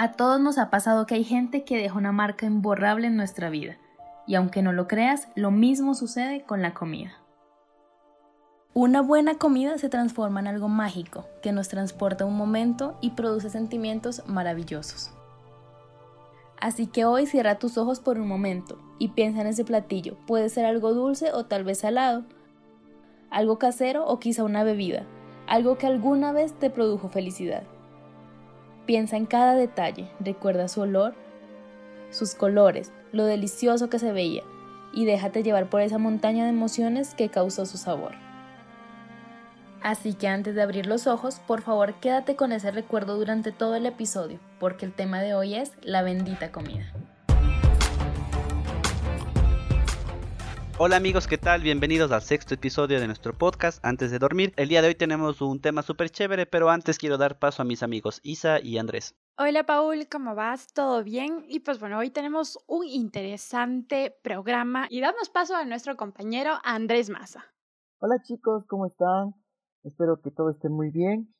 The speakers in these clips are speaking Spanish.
A todos nos ha pasado que hay gente que deja una marca imborrable en nuestra vida, y aunque no lo creas, lo mismo sucede con la comida. Una buena comida se transforma en algo mágico, que nos transporta un momento y produce sentimientos maravillosos. Así que hoy cierra tus ojos por un momento y piensa en ese platillo. Puede ser algo dulce o tal vez salado, algo casero o quizá una bebida, algo que alguna vez te produjo felicidad. Piensa en cada detalle, recuerda su olor, sus colores, lo delicioso que se veía, y déjate llevar por esa montaña de emociones que causó su sabor. Así que antes de abrir los ojos, por favor quédate con ese recuerdo durante todo el episodio, porque el tema de hoy es la bendita comida. Hola amigos, ¿qué tal? Bienvenidos al sexto episodio de nuestro podcast Antes de dormir. El día de hoy tenemos un tema súper chévere, pero antes quiero dar paso a mis amigos Isa y Andrés. Hola Paul, ¿cómo vas? ¿Todo bien? Y pues bueno, hoy tenemos un interesante programa y damos paso a nuestro compañero Andrés Maza. Hola chicos, ¿cómo están? Espero que todo esté muy bien.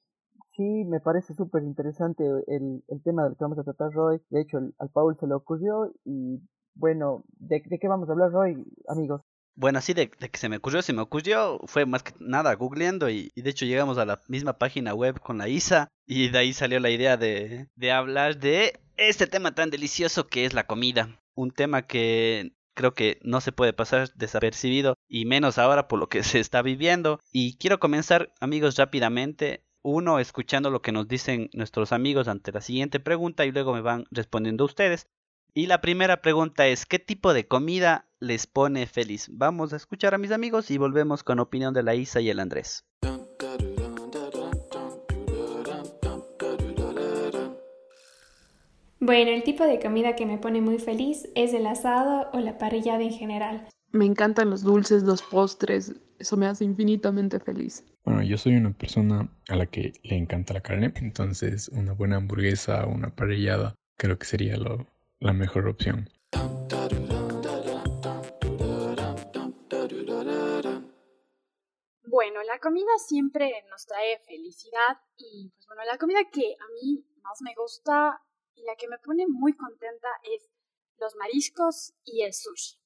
Sí, me parece súper interesante el, tema del que vamos a tratar hoy. De hecho, al Paul se le ocurrió y bueno, ¿de, ¿de, qué vamos a hablar hoy, amigos? Bueno, así de, que se me ocurrió, se me ocurrió, fue más que nada googleando y, de hecho llegamos a la misma página web con la ISA y de ahí salió la idea de, de hablar de este tema tan delicioso que es la comida. Un tema que creo que no se puede pasar desapercibido y menos ahora por lo que se está viviendo. Y quiero comenzar, amigos, rápidamente. Uno, escuchando lo que nos dicen nuestros amigos ante la siguiente pregunta y luego me van respondiendo ustedes. Y la primera pregunta es, ¿qué tipo de comida les pone feliz? Vamos a escuchar a mis amigos y volvemos con opinión de la Isa y el Andrés. Bueno, el tipo de comida que me pone muy feliz es el asado o la parrillada en general. Me encantan los dulces, los postres, eso me hace infinitamente feliz. Bueno, yo soy una persona a la que le encanta la carne, entonces una buena hamburguesa o una parrillada creo que sería lo, la mejor opción. La comida siempre nos trae felicidad y pues bueno, la comida que a mí más me gusta y la que me pone muy contenta es los mariscos y el sushi.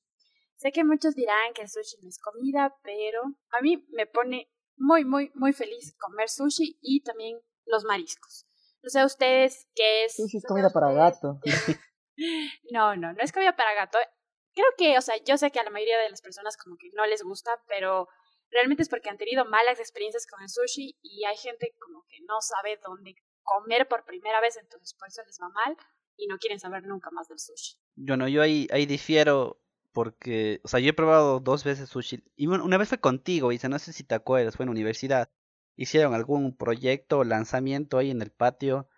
Sé que muchos dirán que el sushi no es comida, pero a mí me pone muy, muy, muy feliz comer sushi y también los mariscos. No sé ustedes qué es. Sushi es comida para gato. No, no, no es comida para gato. Creo que, o sea, yo sé que a la mayoría de las personas como que no les gusta, pero realmente es porque han tenido malas experiencias con el sushi y hay gente como que no sabe dónde comer por primera vez, entonces por eso les va mal y no quieren saber nunca más del sushi. Yo no, yo ahí, ahí difiero porque, o sea, yo he probado dos veces sushi y una vez fue contigo, y no sé si te acuerdas, fue en la universidad. Hicieron algún proyecto o lanzamiento ahí en el patio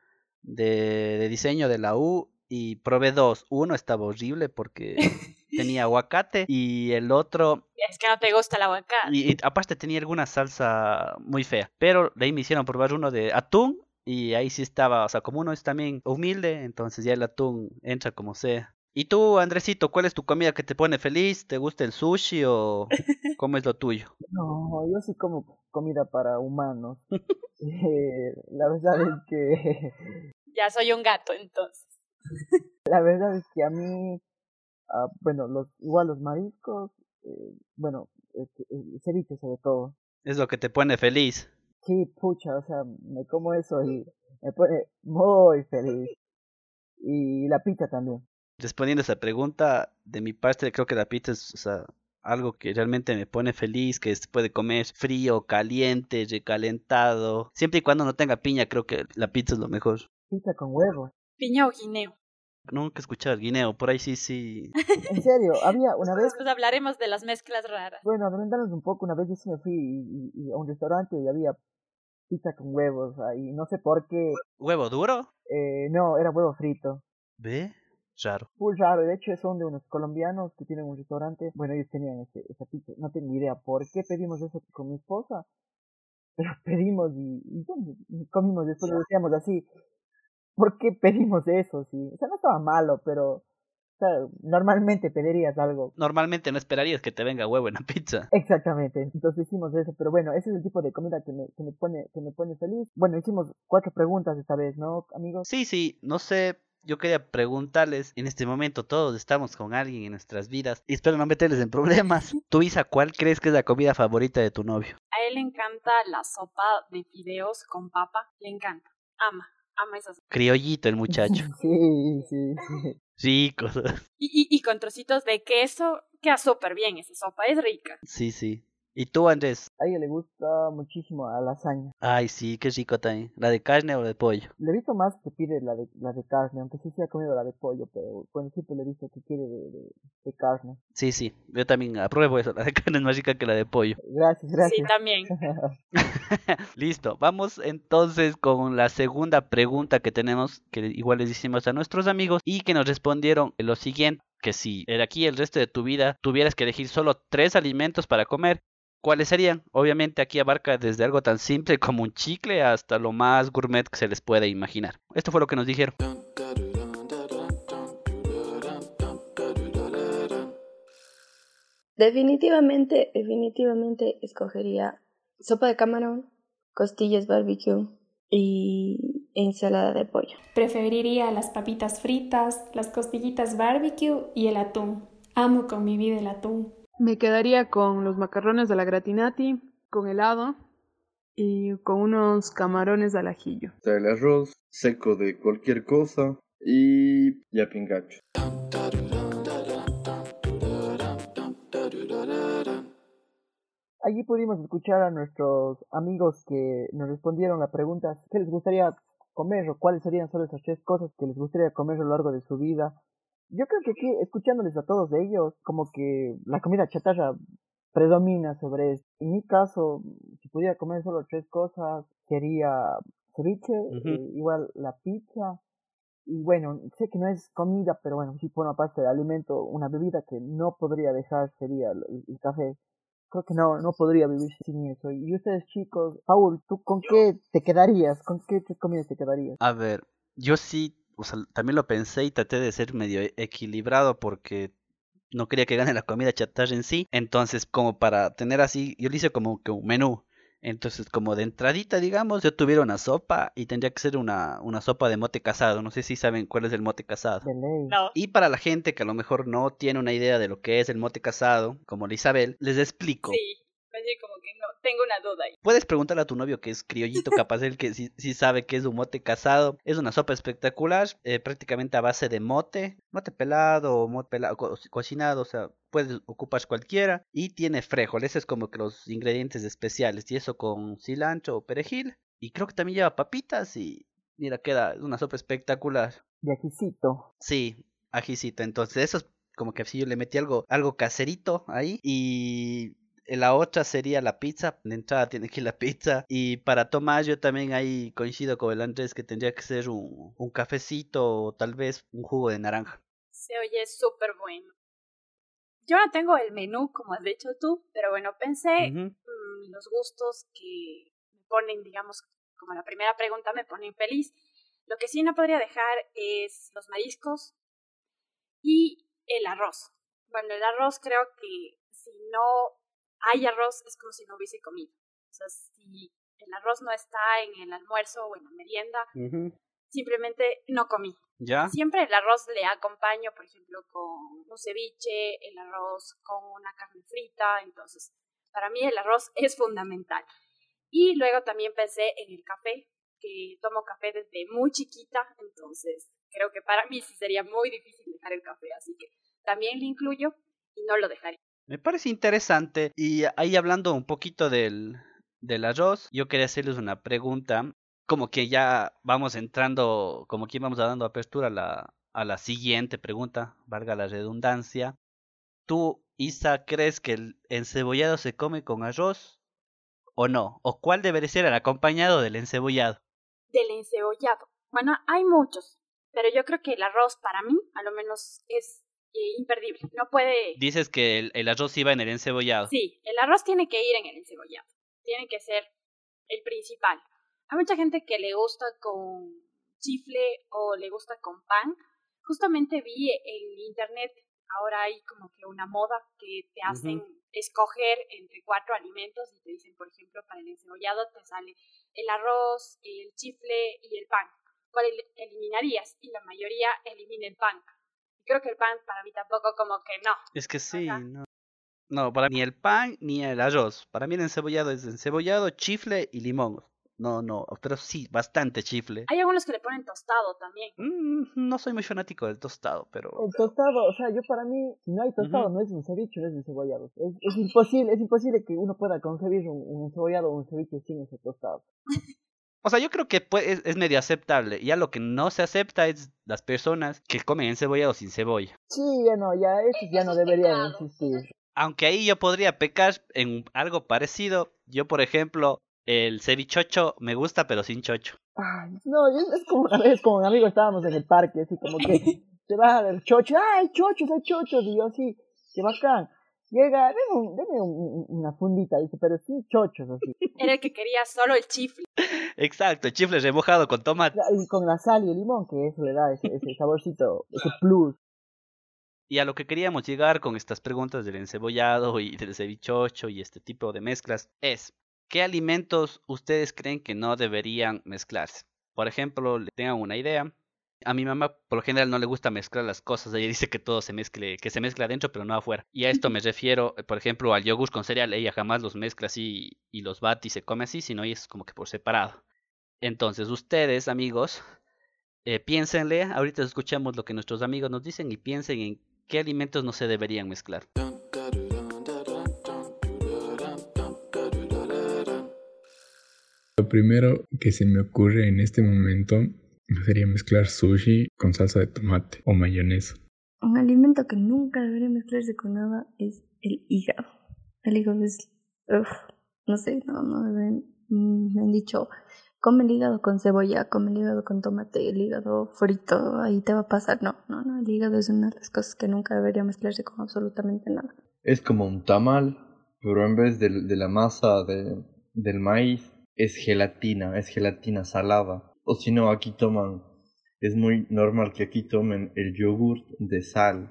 de, de diseño de la U y probé dos. Uno estaba horrible porque tenía aguacate y el otro... Es que no te gusta el aguacate. Y, aparte tenía alguna salsa muy fea. Pero de ahí me hicieron probar uno de atún y ahí sí estaba, o sea, como uno es también humilde, entonces ya el atún entra como sea. ¿Y tú, Andresito, cuál es tu comida que te pone feliz? ¿Te gusta el sushi o cómo es lo tuyo? No, yo sí como comida para humanos. Eh, la verdad es que... Ya soy un gato entonces. La verdad es que a mí, ah, bueno, los igual los mariscos, eh, bueno, el ceviche sobre todo. Es lo que te pone feliz. Sí, pucha, o sea, me como eso y me pone muy feliz. Y la pizza también. Respondiendo a esa pregunta, de mi parte creo que la pizza es o sea, algo que realmente me pone feliz, que se puede comer frío, caliente, recalentado. Siempre y cuando no tenga piña, creo que la pizza es lo mejor. Pizza con huevos. Piña o guineo. Nunca he escuchado guineo, por ahí sí, sí. En serio, había una vez... Después hablaremos de las mezclas raras. Bueno, adelantarnos un poco, una vez yo sí me fui a un restaurante y había pizza con huevos ahí, no sé por qué. ¿Huevo duro? Eh, no, era huevo frito. ¿Ve? Raro. Muy raro, de hecho son de unos colombianos que tienen un restaurante, bueno, ellos tenían ese, esa pizza, no tengo idea por qué pedimos eso con mi esposa, pero pedimos y, y, comimos, después lo decíamos así, ¿por qué pedimos eso? Sí? O sea, no estaba malo, pero sea, normalmente pedirías algo. Normalmente no esperarías que te venga huevo en la pizza. Exactamente, entonces hicimos eso, pero bueno, ese es el tipo de comida que me, que me pone, que me pone feliz. Bueno, hicimos cuatro preguntas esta vez, ¿no, amigos? Sí, sí, no sé, yo quería preguntarles, en este momento todos estamos con alguien en nuestras vidas y espero no meterles en problemas. Tú, Isa, ¿cuál crees que es la comida favorita de tu novio? A él le encanta la sopa de fideos con papa, le encanta, ama, ama esa sopa. Criollito el muchacho. Sí, sí, sí. Rico. Y, y, y con trocitos de queso, queda súper bien esa sopa, es rica. Sí, sí. ¿Y tú, Andrés? A ella le gusta muchísimo a lasaña. Ay, sí, qué rico también. ¿La de carne o de pollo? Le he visto más que pide la de, la de carne, aunque sí se ha comido la de pollo, pero bueno, siempre le he visto que quiere de, de, de carne. Sí, sí, yo también apruebo eso. La de carne es más rica que la de pollo. Gracias, gracias. Sí, también. Listo, vamos entonces con la segunda pregunta que tenemos, que igual les hicimos a nuestros amigos y que nos respondieron lo siguiente, que si de aquí el resto de tu vida tuvieras que elegir solo tres alimentos para comer, ¿cuáles serían? Obviamente aquí abarca desde algo tan simple como un chicle hasta lo más gourmet que se les puede imaginar. Esto fue lo que nos dijeron. Definitivamente, definitivamente escogería sopa de camarón, costillas barbecue y ensalada de pollo. Preferiría las papitas fritas, las costillitas barbecue y el atún. Amo con mi vida el atún. Me quedaría con los macarrones de la gratinati, con helado y con unos camarones al ajillo. El arroz seco de cualquier cosa y ya pingacho. Allí pudimos escuchar a nuestros amigos que nos respondieron la pregunta ¿qué les gustaría comer o cuáles serían solo esas tres cosas que les gustaría comer a lo largo de su vida? Yo creo que aquí, escuchándoles a todos ellos, como que la comida chatarra predomina sobre eso. En mi caso, si pudiera comer solo tres cosas, sería ceviche, eh, igual la pizza, y bueno, sé que no es comida, pero bueno, sí forma parte del alimento, una bebida que no podría dejar sería el, el café. Creo que no, no podría vivir sin eso. Y ustedes chicos, Paul, ¿tú con qué te quedarías? ¿Con qué tres comidas te quedarías? A ver, yo sí, o sea, también lo pensé y traté de ser medio e- equilibrado porque no quería que gane la comida chatarra en sí. Entonces, como para tener así, yo le hice como que un menú. Entonces, como de entradita, digamos, yo tuviera una sopa y tendría que ser una, una sopa de mote casado. No sé si saben cuál es el mote casado. No. Y para la gente que a lo mejor no tiene una idea de lo que es el mote casado, como la Isabel, les explico. Sí, oye, como que no, tengo una duda ahí. Puedes preguntarle a tu novio que es criollito, capaz él que sí, sí sabe que es un mote casado. Es una sopa espectacular, eh, prácticamente a base de mote, mote pelado o mote pelado, co- cocinado, o sea, puedes ocupar cualquiera. Y tiene frijol, ese es como que los ingredientes especiales. Y eso con cilantro o perejil. Y creo que también lleva papitas y mira, queda una sopa espectacular. De aquisito. Sí, ajicito. Entonces, eso es como que si yo le metí algo, algo caserito ahí. Y la otra sería la pizza. De entrada tiene que ir la pizza. Y para tomar, yo también ahí coincido con el Andrés que tendría que ser un, un cafecito o tal vez un jugo de naranja. Se oye súper bueno. Yo no tengo el menú, como has dicho tú, pero bueno, pensé mm, los gustos que me ponen, digamos, como la primera pregunta, me ponen feliz. Lo que sí no podría dejar es los mariscos y el arroz. Bueno, el arroz creo que si no hay arroz es como si no hubiese comido. O sea, si el arroz no está en el almuerzo o en la merienda, Ujú. simplemente no comí. ¿Ya? Siempre el arroz le acompaño, por ejemplo, con un ceviche, el arroz con una carne frita, entonces para mí el arroz es fundamental. Y luego también pensé en el café, que tomo café desde muy chiquita, entonces creo que para mí sí sería muy difícil dejar el café, así que también lo incluyo y no lo dejaría. Me parece interesante. Y ahí hablando un poquito del, del arroz, yo quería hacerles una pregunta. Como que ya vamos entrando, como que vamos dando apertura a la, a la siguiente pregunta, valga la redundancia. ¿Tú, Isa, crees que el encebollado se come con arroz o no? ¿O cuál debería ser el acompañado del encebollado? Del encebollado. Bueno, hay muchos, pero yo creo que el arroz para mí, a lo menos, es imperdible. No puede... Dices que el, el arroz iba en el encebollado. Sí, el arroz tiene que ir en el encebollado. Tiene que ser el principal. Hay mucha gente que le gusta con chifle o le gusta con pan. Justamente vi en internet, ahora hay como que una moda que te hacen escoger entre cuatro alimentos y te dicen, por ejemplo, para el encebollado te sale el arroz, el chifle y el pan. ¿Cuál eliminarías? Y la mayoría elimina el pan. Creo que el pan para mí tampoco como que no. Es que sí, no. No, para mí el pan ni el arroz. Para mí el encebollado es encebollado, chifle y limón. No, no, pero sí, bastante chifle. Hay algunos que le ponen tostado también. Mm, no soy muy fanático del tostado, pero... El tostado, o sea, yo para mí, si no hay tostado, no es un ceviche, no es un cebollado. Es, es, imposible, es imposible que uno pueda concebir un, un cebollado o un ceviche sin ese tostado. O sea, yo creo que es, es, medio aceptable. Ya lo que no se acepta es las personas que comen encebollado sin cebolla. Sí, ya no, ya eso ya no debería existir. Aunque ahí yo podría pecar en algo parecido. Yo, por ejemplo, el cevichocho me gusta, pero sin chocho. Ay, no, es, como una vez con un amigo estábamos en el parque, así como que se baja el chocho, ¡ay, chochos, hay chochos! Y yo así, qué bacán. Llega, deme, deme una fundita, dice, pero sin chochos, así. Era el que quería solo el chifle. Exacto, el chifle remojado con tomate. Y con la sal y el limón, que eso le da ese, ese saborcito, ese plus. Y a lo que queríamos llegar con estas preguntas del encebollado y del cevichocho y este tipo de mezclas es, ¿Qué alimentos ustedes creen que no deberían mezclarse? Por ejemplo, le tengan una idea. A mi mamá por lo general no le gusta mezclar las cosas. Ella dice que todo se mezcle, que se mezcla adentro pero no afuera. Y a esto me refiero, por ejemplo, al yogur con cereal. Ella jamás los mezcla así y los bate y se come así, sino es como que por separado. Entonces, ustedes, amigos, eh, piénsenle. Ahorita escuchamos lo que nuestros amigos nos dicen y piensen en qué alimentos no se deberían mezclar. Lo primero que se me ocurre en este momento sería mezclar sushi con salsa de tomate o mayonesa. Un alimento que nunca debería mezclarse con nada es el hígado. El hígado es, no sé, no, no deben, mm, me han dicho, come el hígado con cebolla, come el hígado con tomate, el hígado frito, ahí te va a pasar. No, no, no, el hígado es una de las cosas que nunca debería mezclarse con absolutamente nada. Es como un tamal, pero en vez de, de la masa de, del maíz, es gelatina, es gelatina salada. O si no, aquí toman, es muy normal que aquí tomen el yogurt de sal.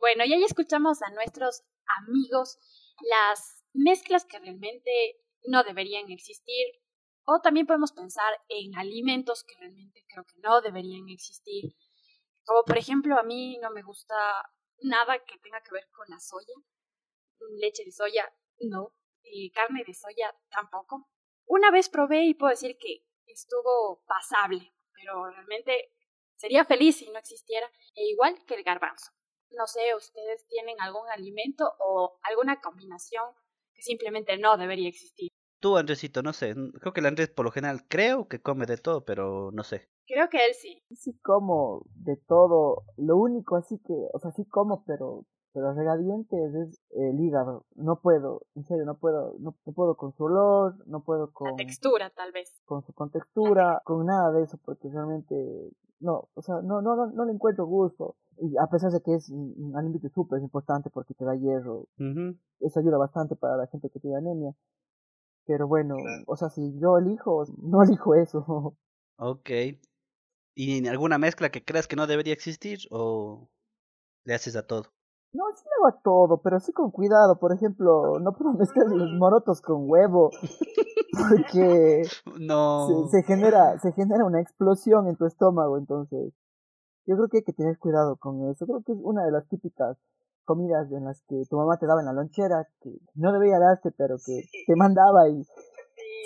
Bueno, ya escuchamos a nuestros amigos las mezclas que realmente no deberían existir. O también podemos pensar en alimentos que realmente creo que no deberían existir. Como por ejemplo, a mí no me gusta nada que tenga que ver con la soya. Leche de soya, no. Eh, carne de soya, tampoco. Una vez probé y puedo decir que estuvo pasable, pero realmente sería feliz si no existiera, e igual que el garbanzo. No sé, ¿ustedes tienen algún alimento o alguna combinación que simplemente no debería existir? Tú, Andresito, no sé. Creo que el Andrés por lo general creo que come de todo, pero no sé. Creo que él sí. Sí como de todo. Lo único así que, o sea, sí como, pero pero regadientes es el hígado. No puedo, en serio, no puedo, no, puedo con su olor, no puedo con... La textura, tal vez. Con su contextura, con nada de eso, porque realmente, no, o sea, no, no, no, le encuentro gusto. Y a pesar de que es un alimento súper importante porque te da hierro, eso ayuda bastante para la gente que tiene anemia. Pero bueno, o sea, si yo elijo, no elijo eso. Ok. ¿Y alguna mezcla que creas que no debería existir o le haces a todo? No, sí le hago a todo, pero sí con cuidado. Por ejemplo, no puedo mezclar los morotos con huevo. Porque no. se, genera, se genera una explosión en tu estómago, entonces. Yo creo que hay que tener cuidado con eso. Creo que es una de las típicas comidas en las que tu mamá te daba en la lonchera, que no debía darte, pero que te mandaba y,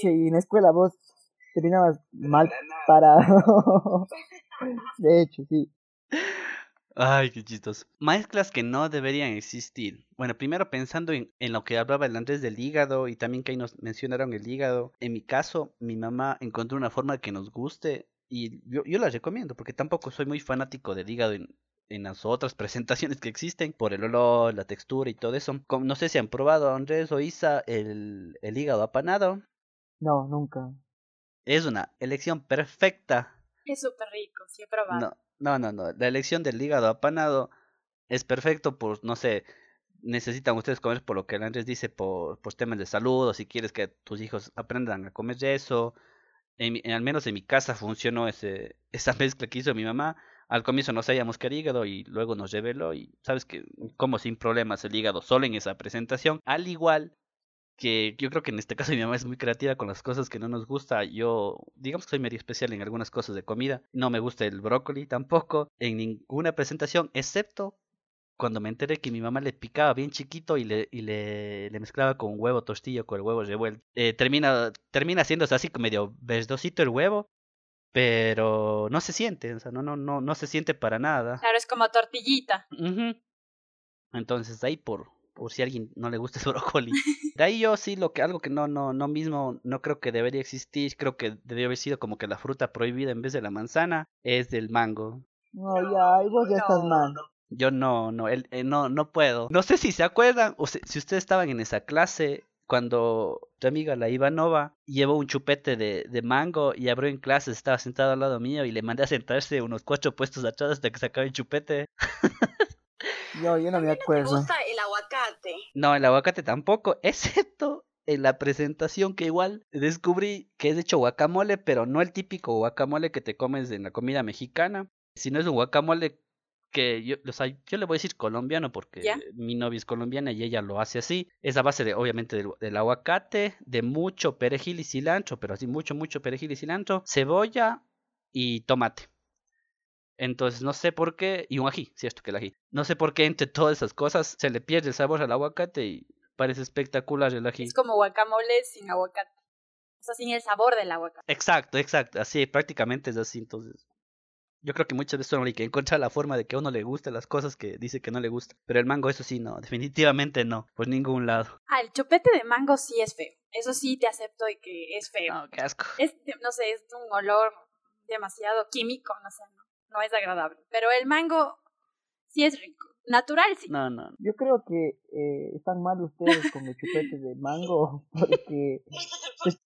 y en la escuela vos terminabas mal parado. de hecho, sí. Ay, qué chistoso. Mezclas que no deberían existir. Bueno, primero pensando en, en, lo que hablaba el Andrés del hígado y también que ahí nos mencionaron el hígado. En mi caso, mi mamá encontró una forma que nos guste y yo, yo la recomiendo porque tampoco soy muy fanático del hígado en, en las otras presentaciones que existen por el olor, la textura y todo eso. No sé si han probado, Andrés o Isa, el, el hígado apanado. No, nunca. Es una elección perfecta. Es súper rico, sí he probado. No, no, no, no. La elección del hígado apanado es perfecto por, no sé, necesitan ustedes comer por lo que Andrés dice, por, por temas de salud, o si quieres que tus hijos aprendan a comer eso. En, al menos en mi casa funcionó ese, esa mezcla que hizo mi mamá. Al comienzo no sabíamos que era hígado y luego nos reveló y sabes que como sin problemas el hígado solo en esa presentación. Al igual que yo creo que en este caso mi mamá es muy creativa con las cosas que no nos gusta. Yo, digamos que soy medio especial en algunas cosas de comida. No me gusta el brócoli tampoco en ninguna presentación, excepto cuando me enteré que mi mamá le picaba bien chiquito y le, y le, le mezclaba con huevo tostillo, con el huevo revuelto. Eh, termina, termina haciéndose así como medio verdosito el huevo, pero no se siente, o sea, no, no, no, no se siente para nada. Claro, es como tortillita. Entonces, ahí por, por si a alguien no le gusta el brócoli. De ahí yo sí lo que algo que no no no mismo no creo que debería existir, creo que debería haber sido como que la fruta prohibida en vez de la manzana es del mango. No, ya, vos ya estás mal. Yo no, no, él, eh, no, no puedo. No sé si se acuerdan o si, ustedes estaban en esa clase cuando tu amiga la Ivanova llevó un chupete de, de, mango y abrió en clase, estaba sentado al lado mío y le mandé a sentarse unos cuatro puestos atrás hasta que se acabe el chupete. No, yo no me acuerdo. Me gusta aguacate. No, el aguacate tampoco, excepto en la presentación que igual descubrí que es hecho guacamole, pero no el típico guacamole que te comes en la comida mexicana, sino es un guacamole que yo, o sea, yo le voy a decir colombiano porque mi novia es colombiana y ella lo hace así. Es a base de, obviamente, del, aguacate, de mucho perejil y cilantro, pero así mucho, mucho perejil y cilantro, cebolla y tomate. Entonces, no sé por qué, y un ají, cierto que el ají. No sé por qué entre todas esas cosas se le pierde el sabor al aguacate y parece espectacular el ají. Es como guacamole sin aguacate. O sea, sin el sabor del aguacate. Exacto, exacto. Así, prácticamente es así. Entonces, yo creo que muchas veces uno hay que encuentra la forma de que a uno le guste las cosas que dice que no le gusta. Pero el mango, eso sí, no, definitivamente no, por ningún lado. Ah, el chupete de mango sí es feo. Eso sí te acepto de que es feo. No, qué asco. Es, no sé, es un olor demasiado químico, no sé, no, no es agradable. Pero el mango sí es rico. Natural, sí. No, no. Yo creo que eh, están mal ustedes con el chupete de mango, porque...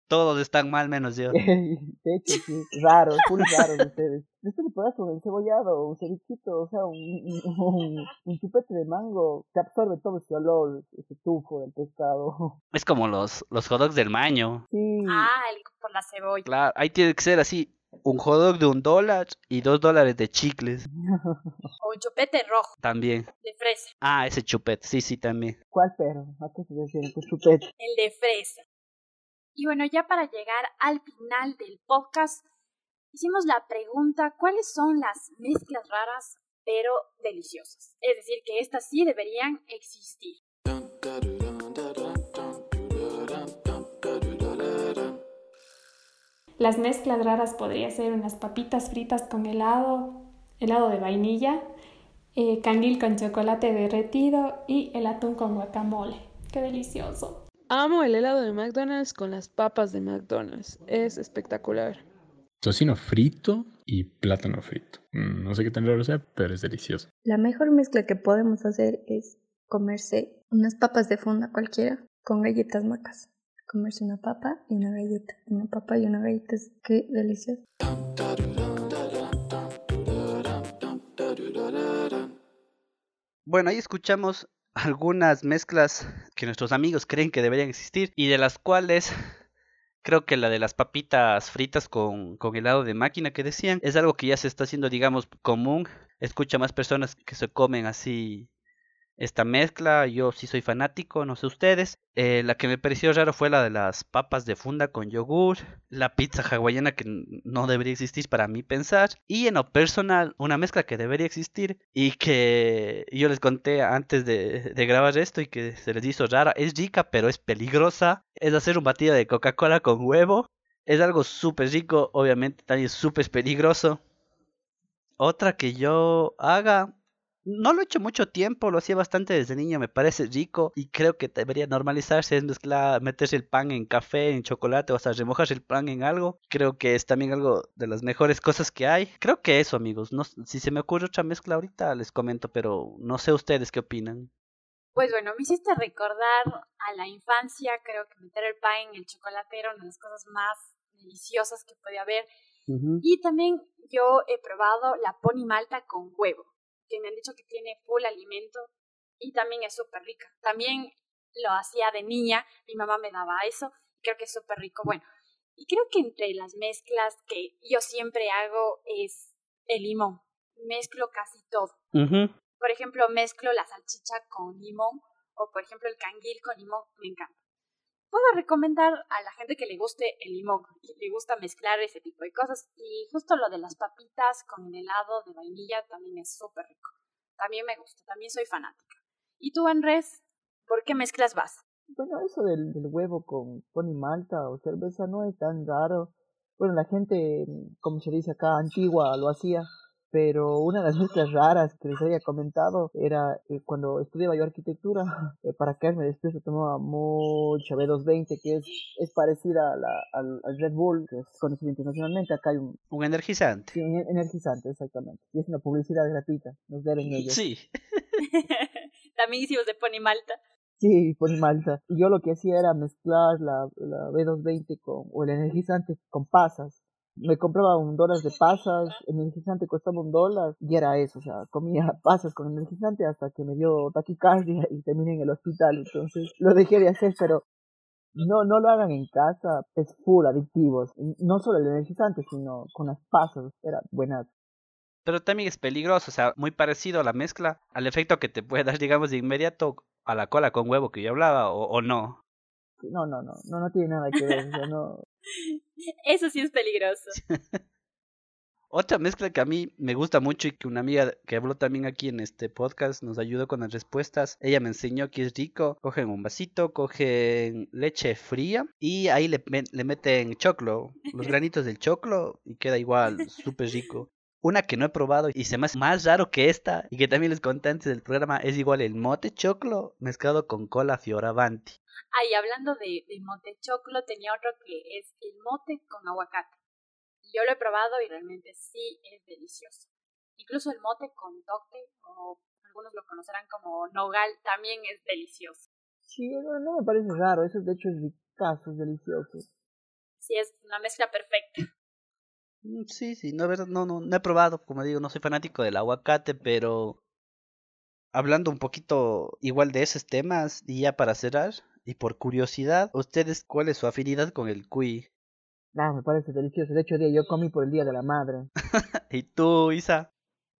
Todos están mal menos yo. de hecho, sí, raro, muy raro de ustedes. Esto le pones un cebollado, un cevichito, o sea, un, un, chupete de mango que absorbe todo ese olor, ese tufo del pescado. Es como los, los hot dogs del maño. Sí. Ah, el, por la cebolla. Claro, ahí tiene que ser así, un hot dog de un dólar y dos dólares de chicles. O un chupete rojo. También. De fresa. Ah, ese chupete, sí, sí, también. ¿Cuál perro? ¿A qué se refiere con chupete? El de fresa. Y bueno, ya para llegar al final del podcast, hicimos la pregunta, ¿cuáles son las mezclas raras pero deliciosas? Es decir, que estas sí deberían existir. Las mezclas raras podría ser unas papitas fritas con helado, helado de vainilla, eh, canguil con chocolate derretido y el atún con guacamole. ¡Qué delicioso! Amo el helado de McDonald's con las papas de McDonald's. Es espectacular. Tocino frito y plátano frito. Mm, no sé qué tan raro sea, pero es delicioso. La mejor mezcla que podemos hacer es comerse unas papas de funda cualquiera con galletas macas comerse una papa y una galleta. Una papa y una galleta. Qué delicioso. Bueno, ahí escuchamos algunas mezclas que nuestros amigos creen que deberían existir y de las cuales creo que la de las papitas fritas con, con helado de máquina que decían es algo que ya se está haciendo digamos común. Escucha más personas que se comen así esta mezcla. Yo sí soy fanático, no sé ustedes. Eh, la que me pareció raro fue la de las papas de funda con yogur, la pizza hawaiana que no debería existir para mí pensar. Y en lo personal, una mezcla que debería existir y que yo les conté antes de, de grabar esto y que se les hizo rara. Es rica, pero es peligrosa. Es hacer un batido de Coca-Cola con huevo. Es algo súper rico, obviamente también súper peligroso. Otra que yo haga no lo he hecho mucho tiempo, lo hacía bastante desde niño, me parece rico y creo que debería normalizarse, es mezclar, meterse el pan en café, en chocolate o hasta remojar el pan en algo. Creo que es también algo de las mejores cosas que hay. Creo que eso, amigos. No, si se me ocurre otra mezcla ahorita les comento, pero no sé ustedes qué opinan. Pues bueno, me hiciste recordar a la infancia, creo que meter el pan en el chocolate era una de las cosas más deliciosas que podía haber. Y también yo he probado la pony malta con huevo que me han dicho que tiene full alimento y también es súper rica. También lo hacía de niña, mi mamá me daba eso, creo que es súper rico. Bueno, y creo que entre las mezclas que yo siempre hago es el limón. Mezclo casi todo. Por ejemplo, mezclo la salchicha con limón o por ejemplo el canguil con limón, me encanta. Puedo recomendar a la gente que le guste el limón, y le gusta mezclar ese tipo de cosas y justo lo de las papitas con el helado de vainilla también es súper rico. También me gusta, también soy fanática. ¿Y tú, Andrés, por qué mezclas vas? Bueno, eso del, huevo con pony malta o cerveza no es tan raro. Bueno, la gente, como se dice acá, antigua lo hacía pero una de las mezclas raras que les había comentado era eh, cuando estudiaba yo arquitectura, eh, para caerme después se tomaba mucha B220, que es, es parecida a la, al, Red Bull, que es conocido internacionalmente. Acá hay un... Un energizante. Sí, un energizante, exactamente. Y es una publicidad gratuita, nos deben ellos. Sí. También hicimos de Pony Malta. Sí, Pony Malta. Y yo lo que hacía era mezclar la, la B220 con, o el energizante con pasas me compraba un dólar de pasas, energizante costaba un dólar y era eso, o sea, comía pasas con energizante hasta que me dio taquicardia y terminé en el hospital, entonces lo dejé de hacer, pero no, no lo hagan en casa, es full adictivos, no solo el energizante, sino con las pasas, era buena. Pero también es peligroso, o sea, muy parecido a la mezcla, al efecto que te puede dar, digamos, de inmediato a la cola con huevo que yo hablaba, o no. No, no, no, no, no tiene nada que ver, o sea, no, Eso sí es peligroso. Otra mezcla que a mí me gusta mucho y que una amiga que habló también aquí en este podcast nos ayudó con las respuestas. Ella me enseñó que es rico. Cogen un vasito, cogen leche fría y ahí le, le meten choclo, los granitos del choclo y queda igual, súper rico. Una que no he probado y se me hace más raro que esta y que también les conté antes del programa es igual el mote choclo mezclado con cola fioravanti. Ay, hablando de, de mote choclo, tenía otro que es el mote con aguacate. Yo lo he probado y realmente sí es delicioso. Incluso el mote con toque, o algunos lo conocerán como nogal, también es delicioso. Sí, no, me parece raro, eso de hecho es ricazo, es delicioso. Sí, es una mezcla perfecta. Mm, sí, sí, no, no, no, no he probado, como digo, no soy fanático del aguacate, pero hablando un poquito igual de esos temas, y ya para cerrar, y por curiosidad, ¿ustedes cuál es su afinidad con el cuy? Ah, me parece delicioso. De hecho, yo comí por el Día de la Madre. ¿Y tú, Isa?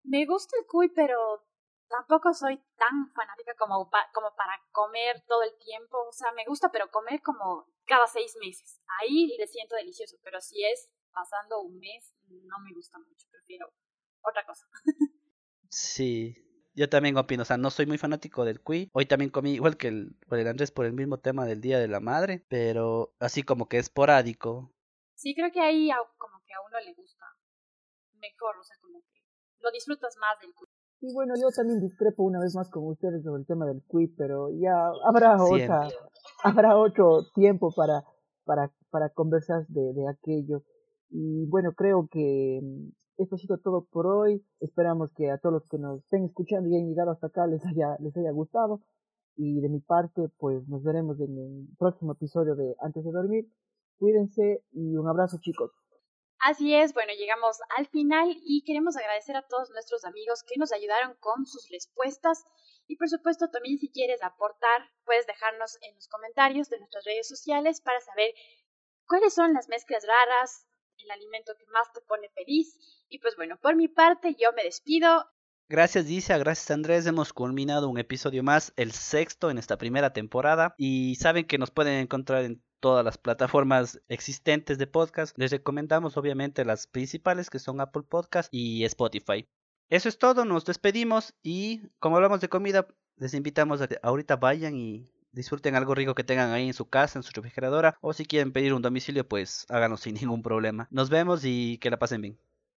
Me gusta el cuy, pero tampoco soy tan fanática como, como para comer todo el tiempo. O sea, me gusta, pero comer como cada seis meses. Ahí le siento delicioso, pero si es pasando un mes, no me gusta mucho. Prefiero otra cosa. sí, yo también opino, o sea, no soy muy fanático del cuy. Hoy también comí igual que el, el Andrés por el mismo tema del Día de la Madre, pero así como que esporádico. Sí, creo que ahí como que a uno le gusta mejor, o sea, como que lo disfrutas más del cuy. Y bueno, yo también discrepo una vez más con ustedes sobre el tema del cuy, pero ya habrá otra, habrá otro tiempo para, para, para conversar de, de aquello. Y bueno, creo que esto ha sido todo por hoy. Esperamos que a todos los que nos estén escuchando y hayan llegado hasta acá les haya, les haya gustado. Y de mi parte, pues nos veremos en el próximo episodio de Antes de Dormir. Cuídense y un abrazo chicos. Así es, bueno, llegamos al final y queremos agradecer a todos nuestros amigos que nos ayudaron con sus respuestas. Y por supuesto, también si quieres aportar, puedes dejarnos en los comentarios de nuestras redes sociales para saber cuáles son las mezclas raras, el alimento que más te pone feliz. Y pues bueno, por mi parte yo me despido. Gracias Disa, gracias Andrés, hemos culminado un episodio más, el sexto en esta primera temporada y saben que nos pueden encontrar en todas las plataformas existentes de podcast. Les recomendamos obviamente las principales que son Apple Podcast y Spotify. Eso es todo, nos despedimos y como hablamos de comida, les invitamos a que ahorita vayan y disfruten algo rico que tengan ahí en su casa, en su refrigeradora, o si quieren pedir un domicilio, pues háganlo sin ningún problema. Nos vemos y que la pasen bien.